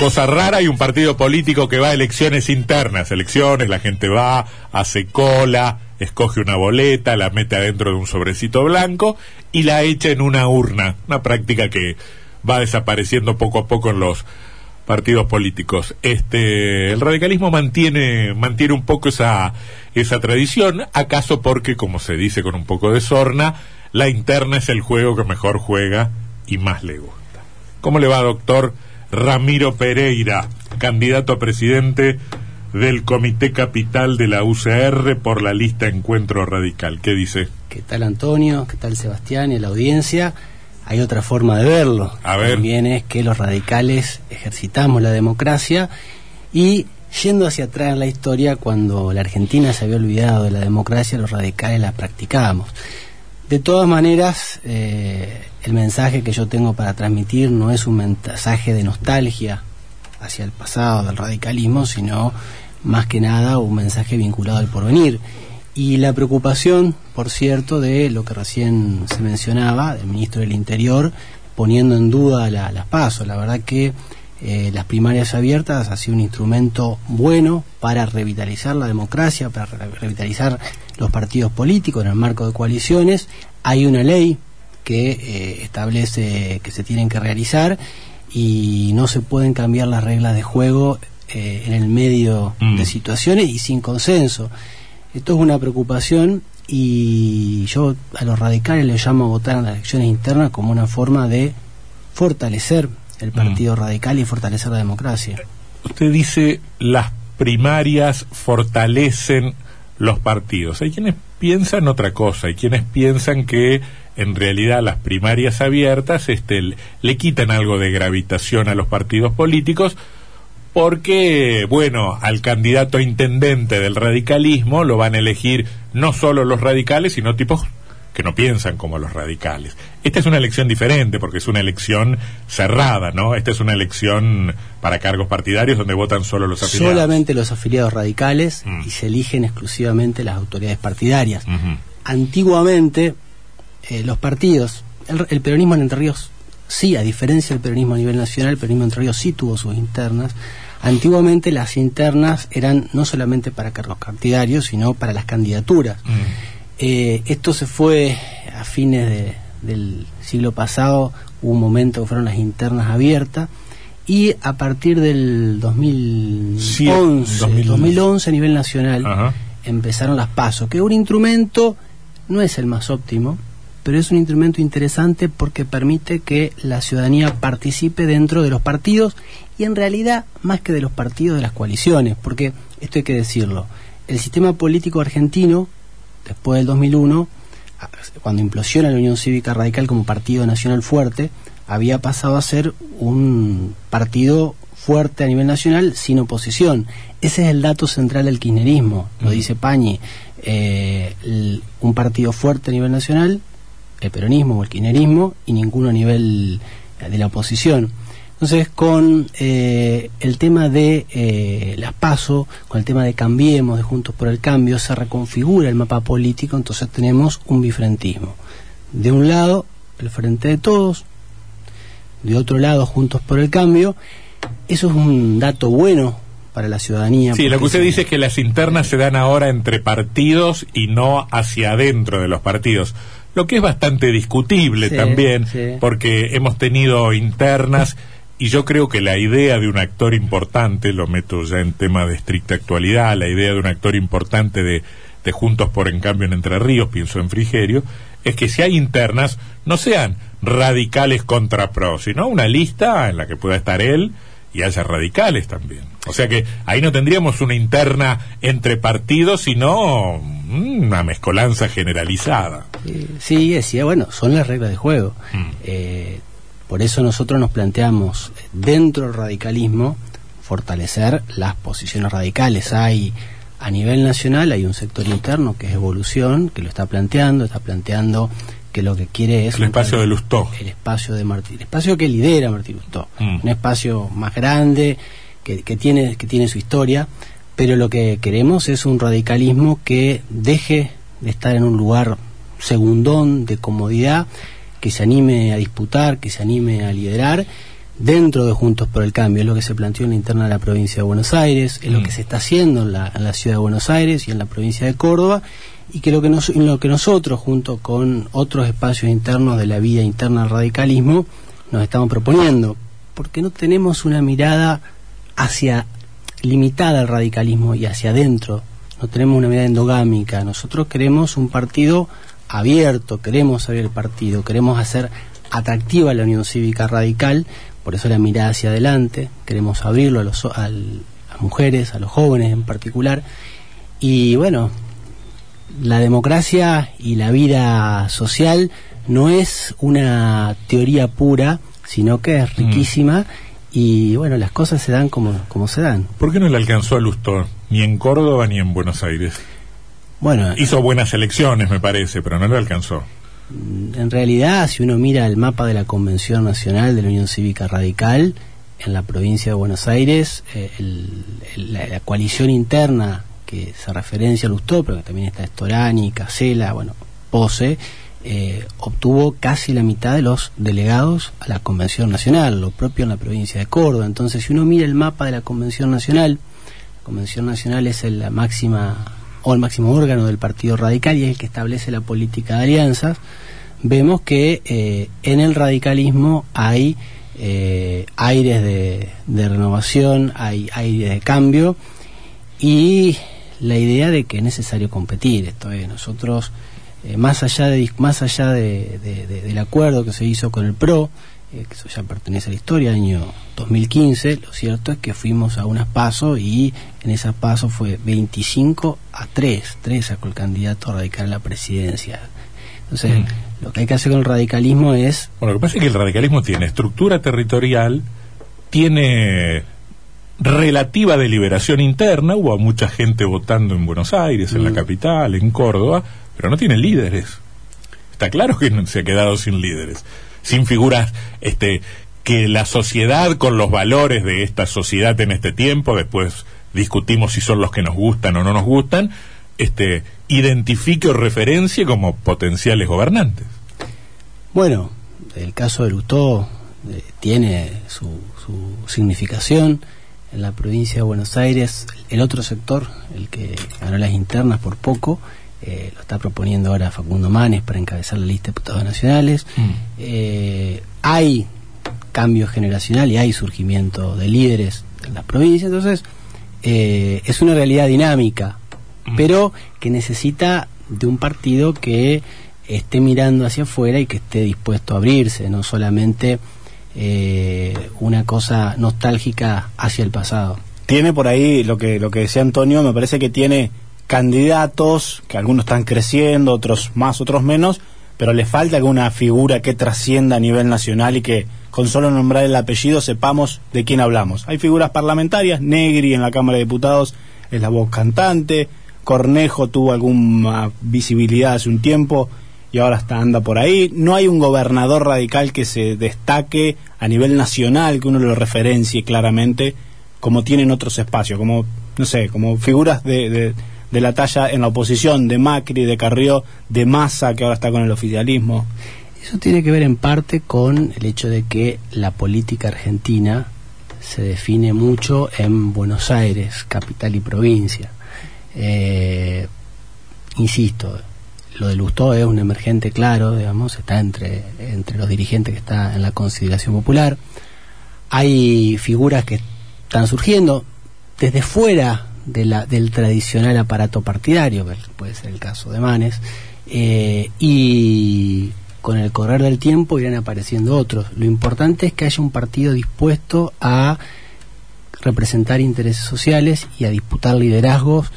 cosa rara, hay un partido político que va a elecciones internas, elecciones, la gente va, hace cola, escoge una boleta, la mete adentro de un sobrecito blanco y la echa en una urna, una práctica que va desapareciendo poco a poco en los partidos políticos. Este, el radicalismo mantiene, mantiene un poco esa, esa tradición, acaso porque, como se dice con un poco de sorna, la interna es el juego que mejor juega y más le gusta. ¿Cómo le va, doctor Ramiro Pereira, candidato a presidente del Comité Capital de la UCR por la lista Encuentro Radical? ¿Qué dice? ¿Qué tal, Antonio? ¿Qué tal, Sebastián y la audiencia? Hay otra forma de verlo. A ver. También es que los radicales ejercitamos la democracia y yendo hacia atrás en la historia, cuando la Argentina se había olvidado de la democracia, los radicales la practicábamos. De todas maneras, eh, el mensaje que yo tengo para transmitir no es un mensaje de nostalgia hacia el pasado del radicalismo, sino más que nada un mensaje vinculado al porvenir. Y la preocupación, por cierto, de lo que recién se mencionaba, del ministro del Interior, poniendo en duda la- las pasos. La verdad que eh, las primarias abiertas ha sido un instrumento bueno para revitalizar la democracia, para re- revitalizar los partidos políticos en el marco de coaliciones. Hay una ley que eh, establece que se tienen que realizar y no se pueden cambiar las reglas de juego eh, en el medio Mm. de situaciones y sin consenso. Esto es una preocupación y yo a los radicales les llamo a votar en las elecciones internas como una forma de fortalecer el partido radical y fortalecer la democracia. Usted dice las primarias fortalecen los partidos. Hay quienes piensan otra cosa, hay quienes piensan que en realidad las primarias abiertas este, le- quitan algo de gravitación a los partidos políticos porque, bueno, al candidato intendente del radicalismo lo van a elegir no solo los radicales, sino tipos que no piensan como los radicales. Esta es una elección diferente porque es una elección cerrada, ¿no? Esta es una elección para cargos partidarios donde votan solo los afiliados. Solamente los afiliados radicales Mm. y se eligen exclusivamente las autoridades partidarias. Antiguamente, eh, los partidos, el, el peronismo en Entre Ríos, sí, a diferencia del peronismo a nivel nacional, el peronismo en Entre Ríos sí tuvo sus internas. Antiguamente las internas eran no solamente para cargos partidarios, sino para las candidaturas. Mm. Eh, esto se fue a fines de- del siglo pasado, hubo un momento que fueron las internas abiertas, y a partir del 2011, 2011. 2011 a nivel nacional, Ajá. empezaron las pasos, que un instrumento no es el más óptimo, pero es un instrumento interesante porque permite que la ciudadanía participe dentro de los partidos y en realidad más que de los partidos de las coaliciones, porque esto hay que decirlo, el sistema político argentino, después del 2001, a- cuando implosiona la Unión Cívica Radical como partido nacional fuerte, había pasado a ser un partido fuerte a nivel nacional sin oposición. Ese es el dato central del kirchnerismo, lo dice Pañi. Eh, el- un partido fuerte a nivel nacional, el peronismo o el kirchnerismo, y ninguno a nivel de la oposición. Entonces, con eh, el tema de eh, las PASO, con el tema de Cambiemos, de Juntos por el Cambio, se reconfigura el mapa político, entonces tenemos un bifrentismo. De un lado, el Frente de Todos, de otro lado, Juntos por el Cambio. Eso es un dato bueno para la ciudadanía. Sí, lo que usted se- dice es que las internas se dan ahora entre partidos y no hacia adentro de los partidos. Lo que es bastante discutible Sí, también, sí. porque hemos tenido internas y yo creo que la idea de un actor importante, lo meto ya en tema de estricta actualidad, la idea de un actor importante de, de Juntos por en cambio en Entre Ríos, pienso en Frigerio, es que si hay internas, no sean radicales contra pro, sino una lista en la que pueda estar él y haya radicales también. O sea que ahí no tendríamos una interna entre partidos, sino mm, una mezcolanza generalizada. Sí, decía, bueno, son las reglas de juego. Mm. Eh, por eso nosotros nos planteamos eh, dentro del radicalismo fortalecer las posiciones radicales. Hay a nivel nacional hay un sector interno que es evolución, que lo está planteando, está planteando que lo que quiere es El espacio de Lustó. el espacio de Martí, el espacio que lidera Martí Lustó, Mm. un espacio más grande que, que tiene que tiene su historia, pero lo que queremos es un radicalismo que deje de estar en un lugar segundón de comodidad, que se anime a disputar, que se anime a liderar, dentro de Juntos por el Cambio, es lo que se planteó en la interna de la provincia de Buenos Aires, es lo Mm. que se está haciendo en la, en la ciudad de Buenos Aires y en la provincia de Córdoba, y que lo que, nos- lo que nosotros, junto con otros espacios internos de la vida interna del radicalismo, nos estamos proponiendo, porque no tenemos una mirada hacia limitada al radicalismo y hacia adentro, no tenemos una mirada endogámica, nosotros queremos un partido abierto, queremos abrir el partido, queremos hacer atractiva la Unión Cívica Radical, por eso la mirada hacia adelante, queremos abrirlo a, los, al- a mujeres, a los jóvenes en particular, y bueno, la democracia y la vida social no es una teoría pura, sino que es riquísima y bueno, las cosas se dan como, como se dan. ¿Por qué no le alcanzó a Lustó ni en Córdoba ni en Buenos Aires? Bueno, Hizo buenas elecciones, me parece, pero no le alcanzó. en realidad, si uno mira el mapa de la Convención Nacional de la Unión Cívica Radical, en la provincia de Buenos Aires, eh, el- el- la, la coalición interna que se referencia a Lustó, pero que también está Storani, Casela, bueno, Pose, eh, obtuvo casi la mitad de los delegados a la Convención Nacional, lo propio en la provincia de Córdoba. Entonces, si uno mira el mapa de la Convención Nacional, la Convención Nacional es el- la máxima o el máximo órgano del Partido Radical y es el que establece la política de alianzas, vemos que eh, en el radicalismo hay eh, aires de, renovación, hay aires de cambio y la idea de que es necesario competir. Esto es, nosotros, eh, más allá, de, más allá de- del acuerdo que se hizo con el PRO, eh, que eso ya pertenece a la historia, año 2015, lo cierto es que fuimos a unas pasos y en esas pasos fue 25 a 3, 3 sacó el candidato radical a la presidencia. Entonces, Mm. lo que hay que hacer con el radicalismo es Bueno, lo que pasa es que el radicalismo tiene estructura territorial, tiene relativa deliberación interna, hubo mucha gente votando en Buenos Aires, en la Mm. capital, en Córdoba, pero no tiene líderes. Está claro que se ha quedado sin líderes, sin figuras este que la sociedad con los valores de esta sociedad en este tiempo, después discutimos si son los que nos gustan o no nos gustan, este identifique o referencie como potenciales gobernantes. Bueno, el caso de Lutó eh, tiene su, su significación en la provincia de Buenos Aires. El otro sector, el que ganó las internas por poco, eh, lo está proponiendo ahora Facundo Manes para encabezar la lista de diputados nacionales. Mm. Eh, hay cambio generacional y hay surgimiento de líderes en las provincias, entonces eh, es una realidad dinámica, Mm. pero que necesita de un partido que esté mirando hacia afuera y que esté dispuesto a abrirse, no solamente eh, una cosa nostálgica hacia el pasado. tiene por ahí lo que lo que decía Antonio, me parece que tiene candidatos, que algunos están creciendo, otros más, otros menos, pero le falta alguna figura que trascienda a nivel nacional y que con solo nombrar el apellido sepamos de quién hablamos. Hay figuras parlamentarias, Negri en la Cámara de Diputados es la voz cantante, Cornejo tuvo alguna visibilidad hace un tiempo y ahora está anda por ahí. No hay un gobernador radical que se destaque a nivel nacional, que uno lo referencie claramente, como tienen otros espacios, como, no sé, como figuras de, de, de la talla en la oposición, de Macri, de Carrió, de Massa, que ahora está con el oficialismo. Eso tiene que ver en parte con el hecho de que la política argentina se define mucho en Buenos Aires, capital y provincia. Eh, insisto, lo de Lustó es un emergente claro, digamos, está entre, entre los dirigentes que está en la consideración popular. Hay figuras que están surgiendo desde fuera de la, del tradicional aparato partidario, que puede ser el caso de Manes, eh, y con el correr del tiempo irán apareciendo otros. Lo importante es que haya un partido dispuesto a representar intereses sociales y a disputar liderazgos,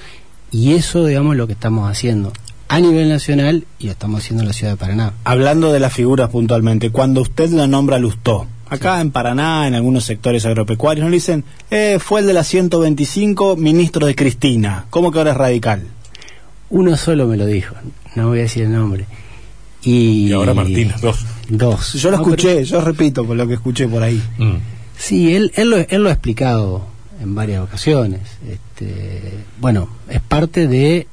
y eso, digamos, es lo que estamos haciendo a nivel nacional y lo estamos haciendo en la ciudad de Paraná. Hablando de las figuras puntualmente, cuando usted lo nombra Lustó, acá en Paraná, en algunos sectores agropecuarios, nos dicen, eh, fue el de la 125, ministro de Cristina, ¿cómo que ahora es radical? Uno solo me lo dijo, no voy a decir el nombre. Y, Y ahora Martínez, dos. Dos. Yo lo No, escuché, pero- yo repito por lo que escuché por ahí. Mm. Sí, él, él, lo, él lo ha explicado en varias ocasiones. Este, bueno, es parte de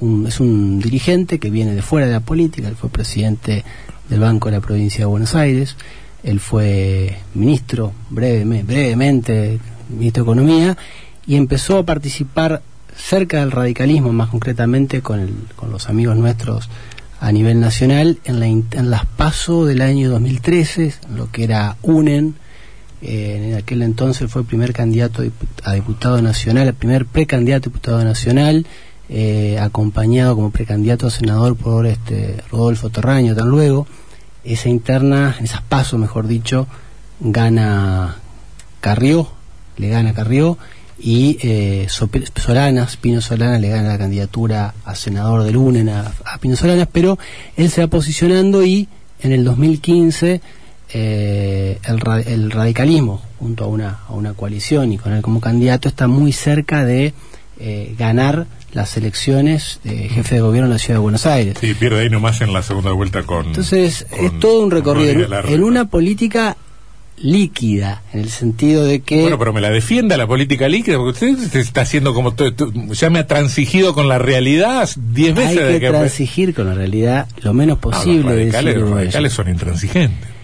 un, es un dirigente que viene de fuera de la política, él fue presidente del Banco de la Provincia de Buenos Aires, él fue ministro brevemente, brevemente, ministro de Economía, y empezó a participar cerca del radicalismo, más concretamente con, el, con los amigos nuestros a nivel nacional, en, la, en las PASO del año 2013, lo que era UNEN, eh, en aquel entonces fue el primer candidato a diputado nacional, el primer precandidato a diputado nacional, eh, acompañado como precandidato a senador por este Rodolfo Torraño, tan luego. Esa interna, en esas pasos, mejor dicho, gana Carrió, le gana Carrió, y eh, Solanas, Pino Solanas le gana la candidatura a senador del UNEN a, a Pino Solanas, pero él se va posicionando y en el 2015 eh, el, radicalismo, junto a una, a una coalición y con él como candidato, está muy cerca de eh, ganar las elecciones de jefe de gobierno en la ciudad de Buenos Aires. Sí, pierde ahí nomás en la segunda vuelta con. Entonces, es todo un recorrido en, una política líquida, en el sentido de que... Bueno, pero me la defienda la política líquida, porque usted está haciendo como... ya me ha transigido con la realidad diez veces. Hay que, transigir con la realidad lo menos posible. los radicales son intransigentes.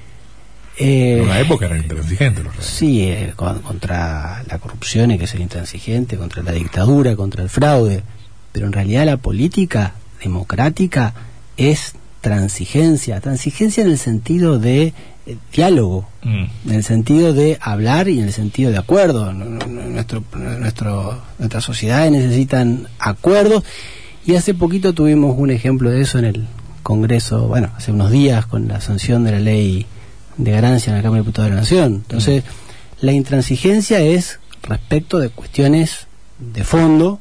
Eh, en una época eran intransigentes los Sí, eh, contra la corrupción hay que ser intransigente, contra la dictadura, contra el fraude. Pero en realidad la política democrática es transigencia. Transigencia en el sentido de eh, diálogo, mm. en el sentido de hablar y en el sentido de acuerdo. Nuestro, nuestro, nuestras sociedades necesitan acuerdos. Y hace poquito tuvimos un ejemplo de eso en el Congreso, bueno, hace unos días con la sanción de la ley de ganancia en la Cámara de Diputados de la Nación. Entonces, la intransigencia es respecto de cuestiones de fondo,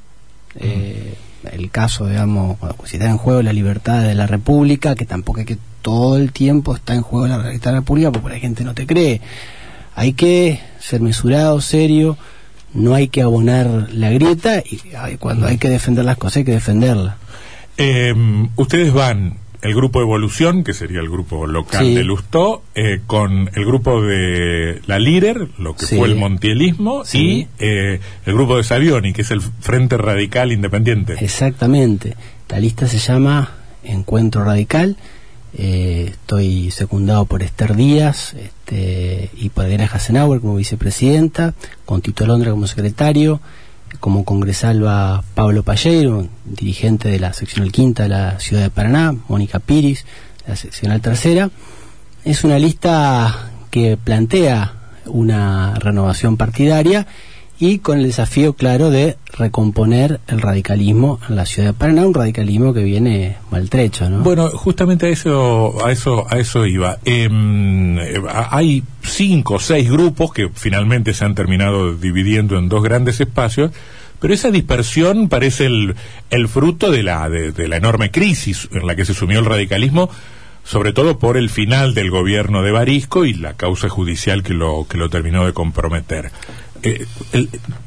eh, el caso, digamos, si está en juego la libertad de la República, que tampoco es que todo el tiempo está en juego la libertad de la República, porque la gente no te cree. Hay que ser mesurado, serio, no hay que abonar la grieta y cuando hay que defender las cosas hay que defenderlas. Eh, ustedes van el grupo Evolución, que sería el grupo local de Lustó, eh, con el grupo de la líder, lo que fue el montielismo, y eh, el grupo de Savioni, que es el Frente Radical Independiente. Exactamente. La lista se llama Encuentro Radical. Eh, estoy secundado por Esther Díaz este, y por Adriana Hassenauer como vicepresidenta, con Tito Londra como secretario como congresal va Pablo Palleiro, dirigente de la seccional quinta de la ciudad de Paraná, Mónica Piris, la seccional tercera. Es una lista que plantea una renovación partidaria y con el desafío claro de recomponer el radicalismo en la ciudad de Paraná, un radicalismo que viene maltrecho, ¿no? Bueno, justamente a eso, a eso, a eso iba. Em, hay cinco o seis grupos que finalmente se han terminado dividiendo en dos grandes espacios, pero esa dispersión parece el, el fruto de la, de la enorme crisis en la que se sumió el radicalismo sobre todo por el final del gobierno de Barisco y la causa judicial que lo, que lo terminó de comprometer. Eh,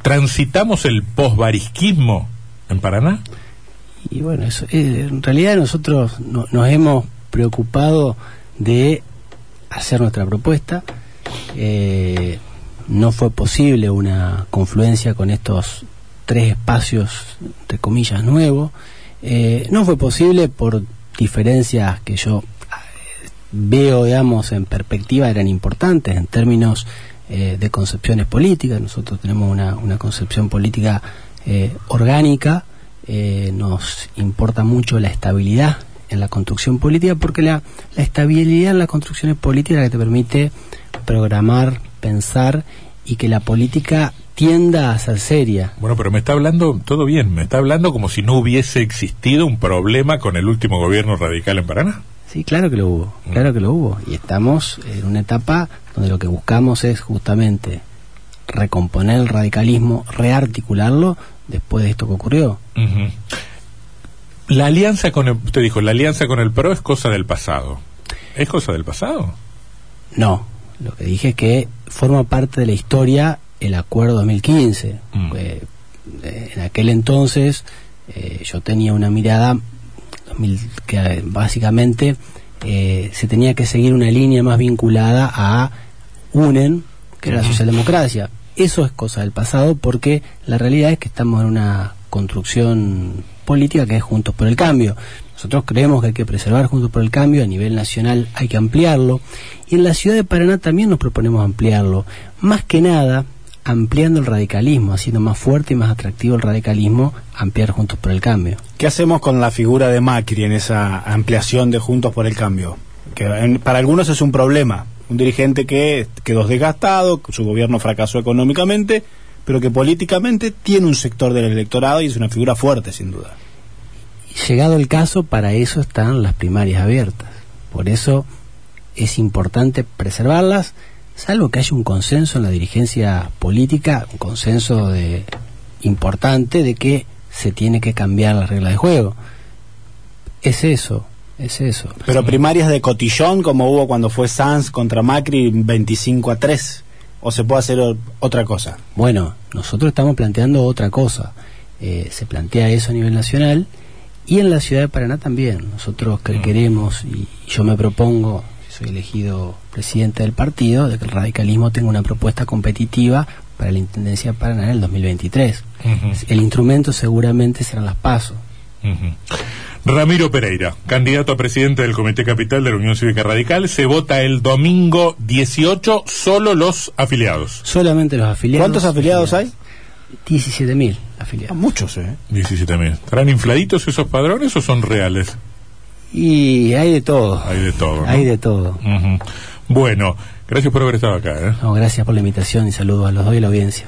¿transitamos el posbarisquismo en Paraná? Y bueno, eso, eh, en realidad nosotros nos hemos preocupado de hacer nuestra propuesta. Eh, no fue posible una confluencia con estos tres espacios, entre comillas, nuevos. no fue posible por diferencias que yo veo, digamos, en perspectiva eran importantes en términos eh, de concepciones políticas. Nosotros tenemos una, una concepción política eh, orgánica, eh, nos importa mucho la estabilidad en la construcción política porque la, la estabilidad en las construcciones políticas que te permite programar, pensar y que la política tienda a ser seria. Bueno, pero me está hablando todo bien, me está hablando como si no hubiese existido un problema con el último gobierno radical en Paraná. Sí, claro que lo hubo, mm. claro que lo hubo. Y estamos en una etapa donde lo que buscamos es justamente recomponer el radicalismo, rearticularlo después de esto que ocurrió. La alianza con el, usted dijo, la alianza con el PRO es cosa del pasado. ¿Es cosa del pasado? No, lo que dije es que forma parte de la historia el acuerdo 2015. Mm. Eh, en aquel entonces eh, yo tenía una mirada que básicamente eh, se tenía que seguir una línea más vinculada a UNEN, que era la socialdemocracia. Eso es cosa del pasado porque la realidad es que estamos en una construcción política que es Juntos por el Cambio. Nosotros creemos que hay que preservar Juntos por el Cambio, a nivel nacional hay que ampliarlo, y en la ciudad de Paraná también nos proponemos ampliarlo, más que nada ampliando el radicalismo, haciendo más fuerte y más atractivo el radicalismo, ampliar Juntos por el Cambio. ¿Qué hacemos con la figura de Macri en esa ampliación de Juntos por el Cambio? Que en- para algunos es un problema, un dirigente que quedó desgastado, su gobierno fracasó económicamente, pero que políticamente tiene un sector del electorado y es una figura fuerte, sin duda. Llegado el caso, para eso están las primarias abiertas. Por eso es importante preservarlas, salvo que haya un consenso en la dirigencia política, un consenso de, importante de que se tiene que cambiar las reglas de juego. Es eso, es eso. Pero primarias de cotillón, como hubo cuando fue Sanz contra Macri 25 a 3, o se puede hacer otra cosa. Bueno, nosotros estamos planteando otra cosa. Eh, se plantea eso a nivel nacional y en la ciudad de Paraná también. Nosotros que queremos, y yo me propongo, si soy elegido presidente del partido, de que el radicalismo tenga una propuesta competitiva para la Intendencia de Paraná en el 2023. Ujú. El instrumento seguramente serán las pasos. Ujú. Ramiro Pereira, candidato a presidente del Comité Capital de la Unión Cívica Radical, se vota el domingo 18, solo los afiliados. Solamente los afiliados. ¿Cuántos afiliados hay? 17.000 Ah, afiliados. muchos, ¿eh? 17.000. ¿Estarán infladitos esos padrones o son reales? Y hay de todo. Hay de todo. ¿no? Hay de todo. Ujú. Bueno, gracias por haber estado acá. ¿eh? Gracias por la invitación y saludos a los dos y la audiencia.